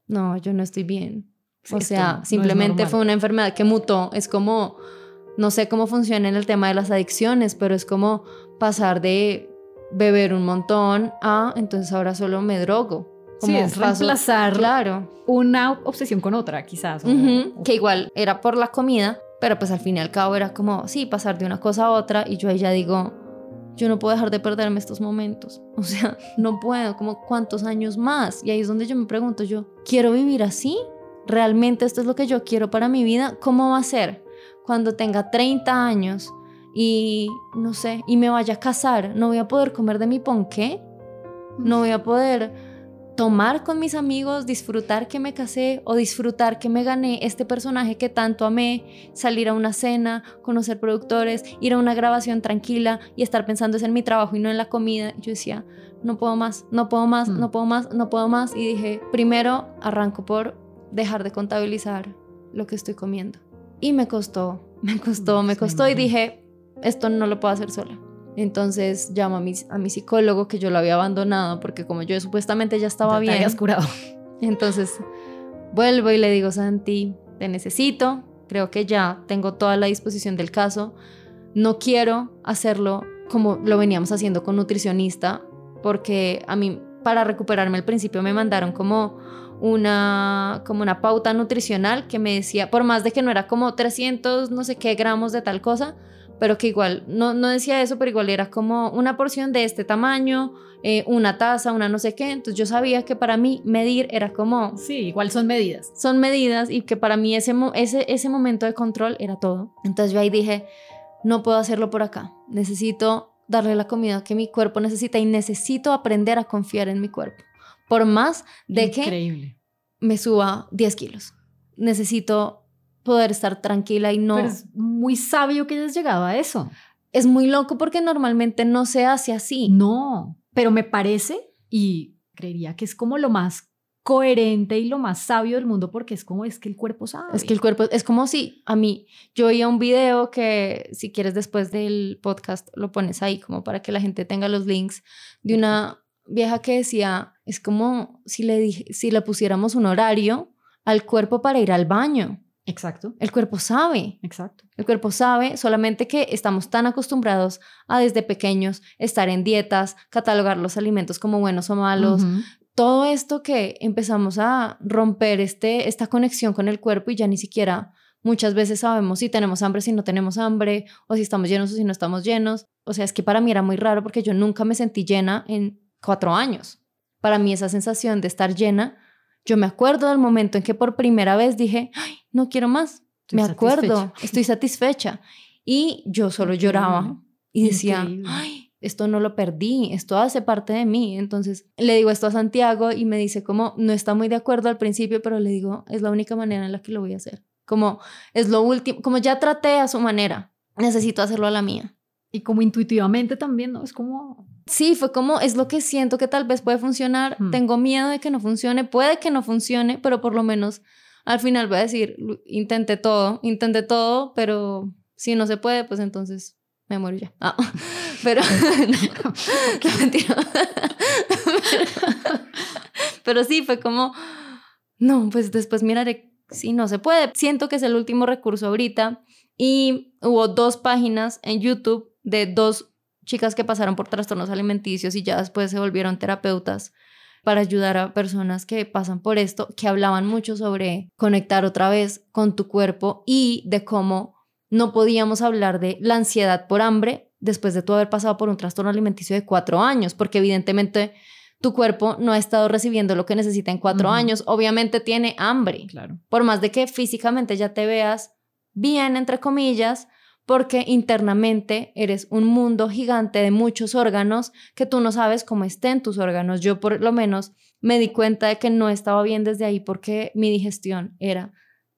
No, yo no estoy bien. o sea, simplemente fue una enfermedad que mutó. Es como, no sé cómo funciona en el tema de las adicciones, pero es como pasar de beber un montón a entonces ahora solo me drogo. Como sí, es reemplazar claro. una obsesión con otra, quizás. Que igual era por la comida, pero pues al fin y al cabo era como, sí, pasar de una cosa a otra y yo ahí ya digo, yo no puedo dejar de perderme estos momentos. O sea, no puedo, como cuántos años más. Y ahí es donde yo me pregunto, yo, ¿quiero vivir así? ¿Realmente esto es lo que yo quiero para mi vida? ¿Cómo va a ser cuando tenga 30 años y no sé, y me vaya a casar? ¿No voy a poder comer de mi ponqué? ¿No voy a poder tomar con mis amigos, disfrutar que me casé o disfrutar que me gané este personaje que tanto amé, salir a una cena, conocer productores, ir a una grabación tranquila y estar pensando en mi trabajo y no en la comida. yo decía, no puedo más, no puedo más, no mm. puedo más, no puedo más. Y dije, primero arranco por dejar de contabilizar lo que estoy comiendo. Y me costó, me costó, me costó y dije, esto no lo puedo hacer sola. Entonces llamo a mi, a mi psicólogo que yo lo había abandonado porque como yo supuestamente ya estaba bien. Te curado. Entonces vuelvo y le digo, Santi, te necesito, creo que ya tengo toda la disposición del caso. No quiero hacerlo como lo veníamos haciendo con nutricionista porque a mí para recuperarme al principio me mandaron como una, como una pauta nutricional que me decía, por más de que no era como 300 no sé qué gramos de tal cosa, pero que igual, no, no decía eso, pero igual era como una porción de este tamaño, eh, una taza, una no sé qué. Entonces yo sabía que para mí medir era como... Sí, igual son medidas. Son medidas y que para mí ese, ese, ese momento de control era todo. Entonces yo ahí dije, no puedo hacerlo por acá. Necesito darle la comida que mi cuerpo necesita y necesito aprender a confiar en mi cuerpo. Por más de que me suba 10 kilos. Necesito poder estar tranquila y no... Pero es muy sabio que hayas llegado a eso. Es muy loco porque normalmente no se hace así. No, pero me parece y creería que es como lo más coherente y lo más sabio del mundo porque es como es que el cuerpo sabe. Es que el cuerpo es como si a mí yo oía un video que si quieres después del podcast lo pones ahí como para que la gente tenga los links de una vieja que decía es como si le si le pusiéramos un horario al cuerpo para ir al baño. Exacto. El cuerpo sabe. Exacto. El cuerpo sabe, solamente que estamos tan acostumbrados a desde pequeños estar en dietas, catalogar los alimentos como buenos o malos. Todo esto que empezamos a romper este, esta conexión con el cuerpo y ya ni siquiera muchas veces sabemos si tenemos hambre, si no tenemos hambre, o si estamos llenos o si no estamos llenos. O sea, es que para mí era muy raro porque yo nunca me sentí llena en cuatro años. Para mí esa sensación de estar llena yo me acuerdo del momento en que por primera vez dije, Ay, no quiero más. me acuerdo, estoy satisfecha. Y yo solo lloraba y decía, Ay, esto no lo perdí, esto hace parte de mí. Entonces le digo esto a Santiago y me dice como, no está muy de acuerdo al principio, pero le digo, es la única manera en la que lo voy a hacer. Como es lo último, como ya traté a su manera, necesito hacerlo a la mía. Y como intuitivamente también, ¿no? Es como Sí, fue como, es lo que siento que tal vez puede funcionar, hmm. tengo miedo de que no funcione, puede que no funcione, pero por lo menos al final voy a decir, intenté todo, intenté todo, pero si no se puede, pues entonces me muero ya. Ah, pero, no, mentira. pero sí, fue como, no, pues después miraré si no se puede. Siento que es el último recurso ahorita y hubo dos páginas en YouTube de dos chicas que pasaron por trastornos alimenticios y ya después se volvieron terapeutas, para ayudar a personas que pasan por esto, que hablaban mucho sobre conectar otra vez con tu cuerpo y de cómo no podíamos hablar de la ansiedad por hambre después de tú haber pasado por un trastorno alimenticio de cuatro años, porque evidentemente tu cuerpo no ha estado recibiendo lo que necesita en cuatro años, obviamente tiene hambre, claro. por más de que físicamente ya te veas bien, entre comillas, porque internamente eres un mundo gigante de muchos órganos que tú no sabes cómo estén tus órganos. Yo por lo menos me di cuenta de que no estaba bien desde ahí porque mi digestión era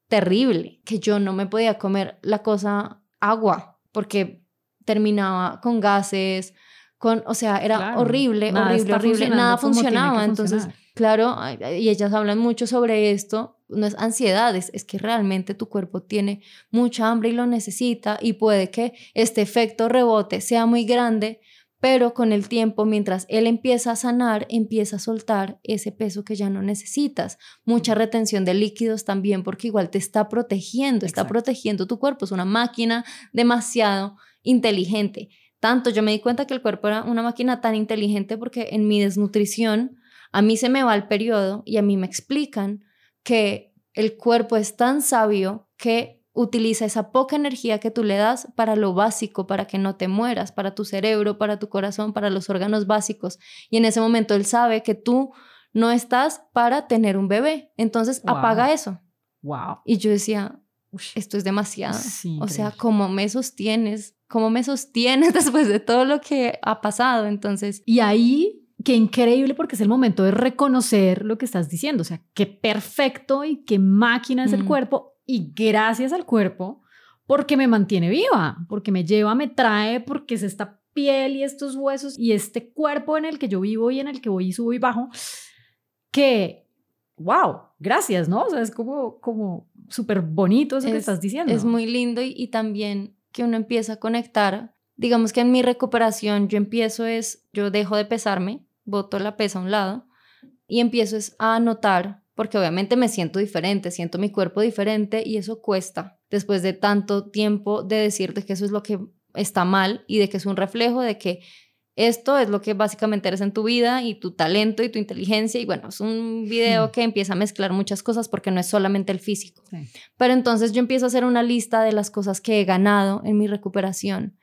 terrible, que yo no me podía comer la cosa agua porque terminaba con gases, con, o sea, era horrible, horrible, horrible, nada funcionaba. Entonces, claro, y ellas hablan mucho sobre esto, no es ansiedad, es, es, que realmente tu cuerpo tiene mucha hambre y lo necesita y puede que este efecto rebote sea muy grande, pero con el tiempo, mientras él empieza a sanar, empieza a soltar ese peso que ya no necesitas. Mucha retención de líquidos también, porque igual te está protegiendo, está protegiendo tu cuerpo, es una máquina demasiado inteligente. Tanto yo me di cuenta que el cuerpo era una máquina tan inteligente porque en mi desnutrición a mí se me va el periodo y a mí me explican que el cuerpo es tan sabio que utiliza esa poca energía que tú le das para lo básico, para que no te mueras, para tu cerebro, para tu corazón, para los órganos básicos. Y en ese momento él sabe que tú no estás para tener un bebé. Entonces apaga eso. Wow. Y yo decía, esto es demasiado. o sea, ¿cómo me sostienes? ¿Cómo me sostienes después de todo lo que ha pasado? Entonces... Y ahí, qué increíble porque es el momento de reconocer lo que estás diciendo. O sea, qué perfecto y qué máquina es el cuerpo. Y gracias al cuerpo porque me mantiene viva, porque me lleva, me trae, porque es esta piel y estos huesos y este cuerpo en el que yo vivo y en el que voy y subo y bajo, que, wow, gracias, ¿no? O sea, es como, como súper bonito eso que estás diciendo. Es muy lindo y, y también que uno empieza a conectar. Digamos que en mi recuperación yo empiezo es, yo dejo de pesarme, boto la pesa a un lado y empiezo a notar, porque obviamente me siento diferente, siento mi cuerpo diferente y eso cuesta después de tanto tiempo de decirte que eso es lo que está mal y de que es un reflejo de que esto es lo que básicamente eres en tu vida y tu talento y tu inteligencia. Y bueno, es un video que empieza a mezclar muchas cosas porque no es solamente el físico. Pero entonces yo empiezo a hacer una lista de las cosas que he ganado en mi recuperación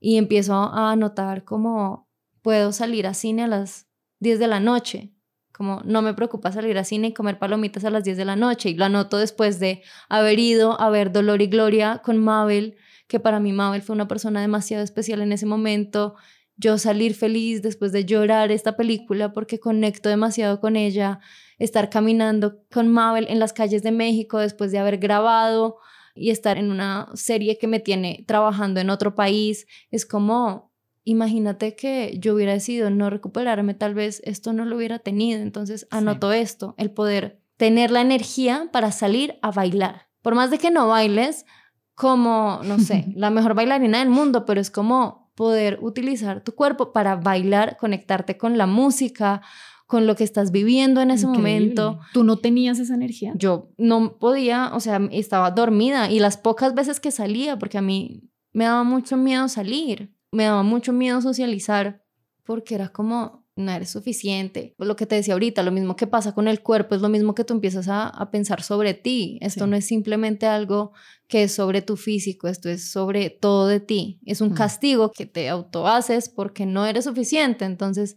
y empiezo a anotar cómo puedo salir a cine a las 10 de la noche. Como no me preocupa salir a cine y comer palomitas a las 10 de la noche. Y lo anoto después de haber ido a ver Dolor y Gloria con Mabel, que para mí Mabel fue una persona demasiado especial en ese momento yo salir feliz después de llorar esta película porque conecto demasiado con ella, estar caminando con Mabel en las calles de México después de haber grabado y estar en una serie que me tiene trabajando en otro país, es como, imagínate que yo hubiera decidido no recuperarme, tal vez esto no lo hubiera tenido, entonces anoto esto, el poder tener la energía para salir a bailar. Por más de que no bailes como, no sé, la mejor bailarina del mundo, pero es como poder utilizar tu cuerpo para bailar, conectarte con la música, con lo que estás viviendo en ese momento. ¿Tú no tenías esa energía? Yo no podía, o sea, estaba dormida y las pocas veces que salía, porque a mí me daba mucho miedo salir, me daba mucho miedo socializar, porque era como, no eres suficiente. Lo que te decía ahorita, lo mismo que pasa con el cuerpo, es lo mismo que tú empiezas a, pensar sobre ti. Esto no es simplemente algo que es sobre tu físico, esto es sobre todo de ti. Es un castigo que te autohaces porque no eres suficiente. Entonces,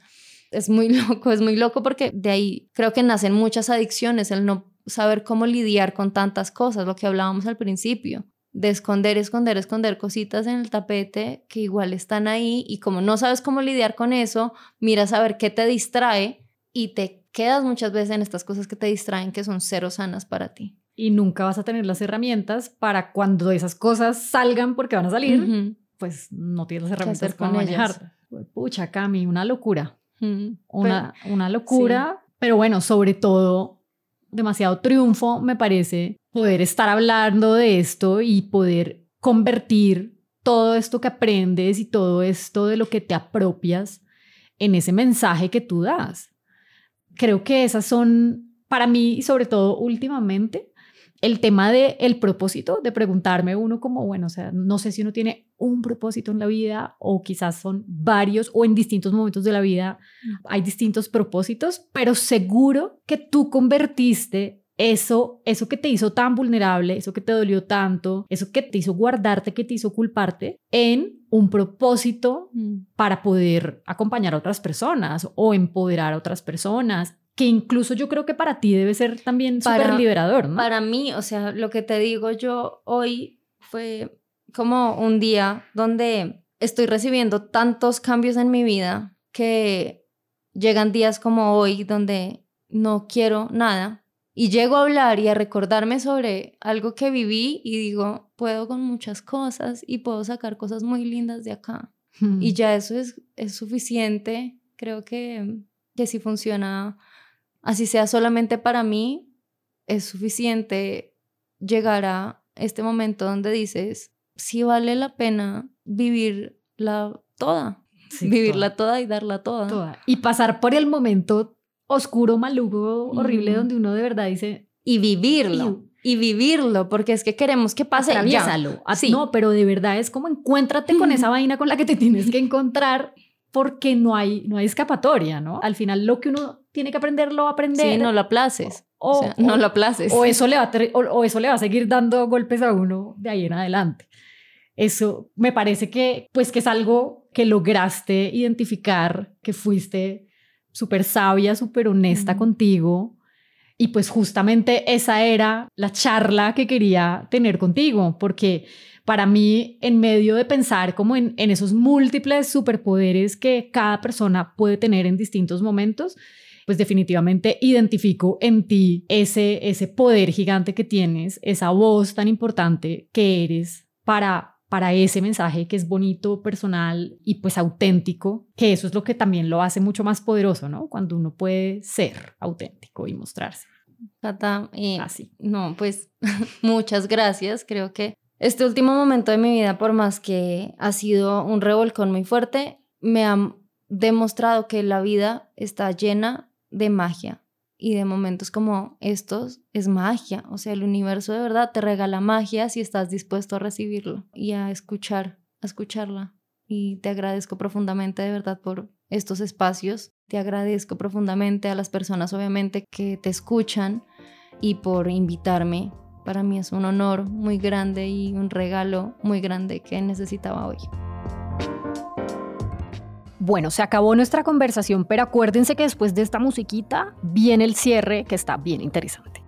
es muy loco, es muy loco porque de ahí creo que nacen muchas adicciones, el no saber cómo lidiar con tantas cosas, lo que hablábamos al principio de esconder, esconder, esconder cositas en el tapete que igual están ahí y como no sabes cómo lidiar con eso, miras a ver qué te distrae y te quedas muchas veces en estas cosas que te distraen que son cero sanas para ti. Y nunca vas a tener las herramientas para cuando esas cosas salgan porque van a salir, pues no tienes las herramientas para manejar. Pucha, Cami, una locura. una, una locura, pero bueno, sobre todo demasiado triunfo, me parece, poder estar hablando de esto y poder convertir todo esto que aprendes y todo esto de lo que te apropias en ese mensaje que tú das. Creo que esas son, para mí, y sobre todo últimamente, el tema de el propósito, de preguntarme uno como, bueno, o sea, no sé si uno tiene un propósito en la vida o quizás son varios o en distintos momentos de la vida hay distintos propósitos, pero seguro que tú convertiste eso, eso que te hizo tan vulnerable, eso que te dolió tanto, eso que te hizo guardarte, que te hizo culparte, en un propósito mm. para poder acompañar a otras personas o empoderar a otras personas que incluso yo creo que para ti debe ser también súper liberador, ¿no? Para mí, o sea, lo que te digo yo hoy fue como un día donde estoy recibiendo tantos cambios en mi vida que llegan días como hoy donde no quiero nada y llego a hablar y a recordarme sobre algo que viví y digo, puedo con muchas cosas y puedo sacar cosas muy lindas de acá. Y ya eso es, es suficiente. Creo que, que si funciona así sea solamente para mí, es suficiente llegar a este momento donde dices, sí vale la pena vivirla toda, vivirla toda. y darla toda. Y pasar por el momento oscuro, maluco, horrible, donde uno de verdad dice... Y vivirlo. Y, vivirlo, porque es que queremos que pase. Atraviésalo. Así. No, pero de verdad es como encuéntrate con esa vaina con la que te tienes que encontrar porque no hay, no hay escapatoria, ¿no? Al final lo que uno tiene que aprender lo va a aprender. Sí, no lo aplaces. O, no lo aplaces. O eso, le va a o, eso le va a seguir dando golpes a uno de ahí en adelante. Eso me parece que, pues, que es algo que lograste identificar, que fuiste súper sabia, súper honesta contigo. Y pues justamente esa era la charla que quería tener contigo, porque para mí, en medio de pensar como en, en esos múltiples superpoderes que cada persona puede tener en distintos momentos, pues definitivamente identifico en ti ese, ese poder gigante que tienes, esa voz tan importante que eres para, para ese mensaje que es bonito, personal y pues auténtico, que eso es lo que también lo hace mucho más poderoso, ¿no? Cuando uno puede ser auténtico y mostrarse. Tata, eh, Así. No, pues muchas gracias. Creo que este último momento de mi vida, por más que ha sido un revolcón muy fuerte, me ha demostrado que la vida está llena de magia. Y de momentos como estos es magia. O sea, el universo de verdad te regala magia si estás dispuesto a recibirlo y a escuchar, a escucharla. Y te agradezco profundamente de verdad por estos espacios. Te agradezco profundamente a las personas obviamente que te escuchan y por invitarme para mí es un honor muy grande y un regalo muy grande que necesitaba hoy. Bueno, se acabó nuestra conversación, pero acuérdense que después de esta musiquita viene el cierre que está bien interesante.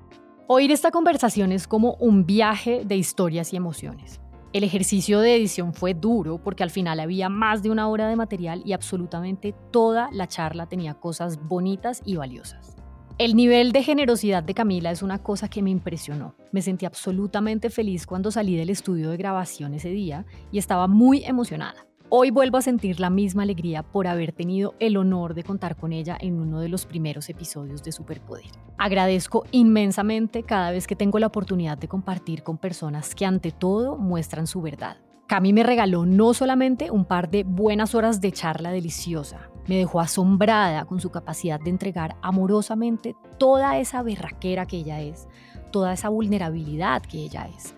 Oír esta conversación es como un viaje de historias y emociones. El ejercicio de edición fue duro porque al final había más de una hora de material y absolutamente toda la charla tenía cosas bonitas y valiosas. El nivel de generosidad de Camila es una cosa que me impresionó. Me sentí absolutamente feliz cuando salí del estudio de grabación ese día y estaba muy emocionada. Hoy vuelvo a sentir la misma alegría por haber tenido el honor de contar con ella en uno de los primeros episodios de Superpoder. Agradezco inmensamente cada vez que tengo la oportunidad de compartir con personas que ante todo muestran su verdad. Cami me regaló no solamente un par de buenas horas de charla deliciosa, me dejó asombrada con su capacidad de entregar amorosamente toda esa berraquera que ella es, toda esa vulnerabilidad que ella es,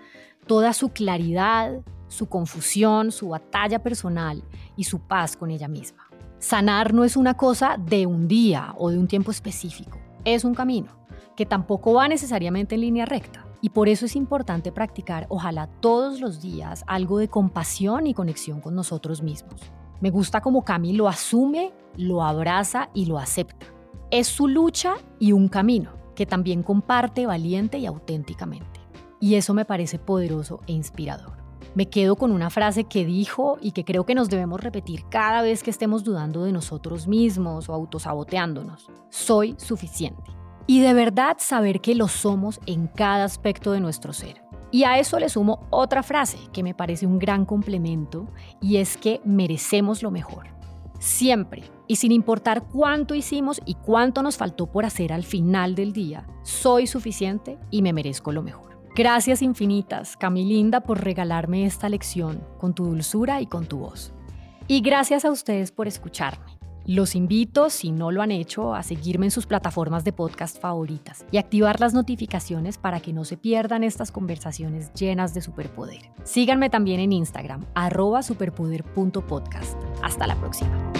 toda su claridad, su confusión, su batalla personal y su paz con ella misma. Sanar no es una cosa de un día o de un tiempo específico, es un camino que tampoco va necesariamente en línea recta. Y por eso es importante practicar, ojalá todos los días, algo de compasión y conexión con nosotros mismos. Me gusta como Cami lo asume, lo abraza y lo acepta. Es su lucha y un camino que también comparte valiente y auténticamente. Y eso me parece poderoso e inspirador. Me quedo con una frase que dijo y que creo que nos debemos repetir cada vez que estemos dudando de nosotros mismos o autosaboteándonos. Soy suficiente. Y de verdad saber que lo somos en cada aspecto de nuestro ser. Y a eso le sumo otra frase que me parece un gran complemento y es que merecemos lo mejor. Siempre, y sin importar cuánto hicimos y cuánto nos faltó por hacer al final del día, soy suficiente y me merezco lo mejor. Gracias infinitas, Camilinda, por regalarme esta lección con tu dulzura y con tu voz. Y gracias a ustedes por escucharme. Los invito, si no lo han hecho, a seguirme en sus plataformas de podcast favoritas y activar las notificaciones para que no se pierdan estas conversaciones llenas de superpoder. Síganme también en Instagram, arroba superpoder.podcast. Hasta la próxima.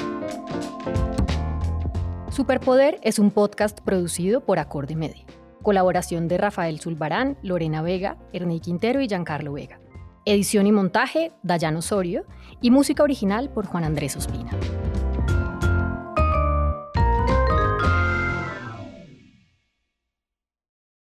Superpoder es un podcast producido por Acorde Media. Colaboración de Rafael Zulbarán, Lorena Vega, Ernie Quintero y Giancarlo Vega. Edición y montaje, Dayan Osorio. Y música original por Juan Andrés Ospina.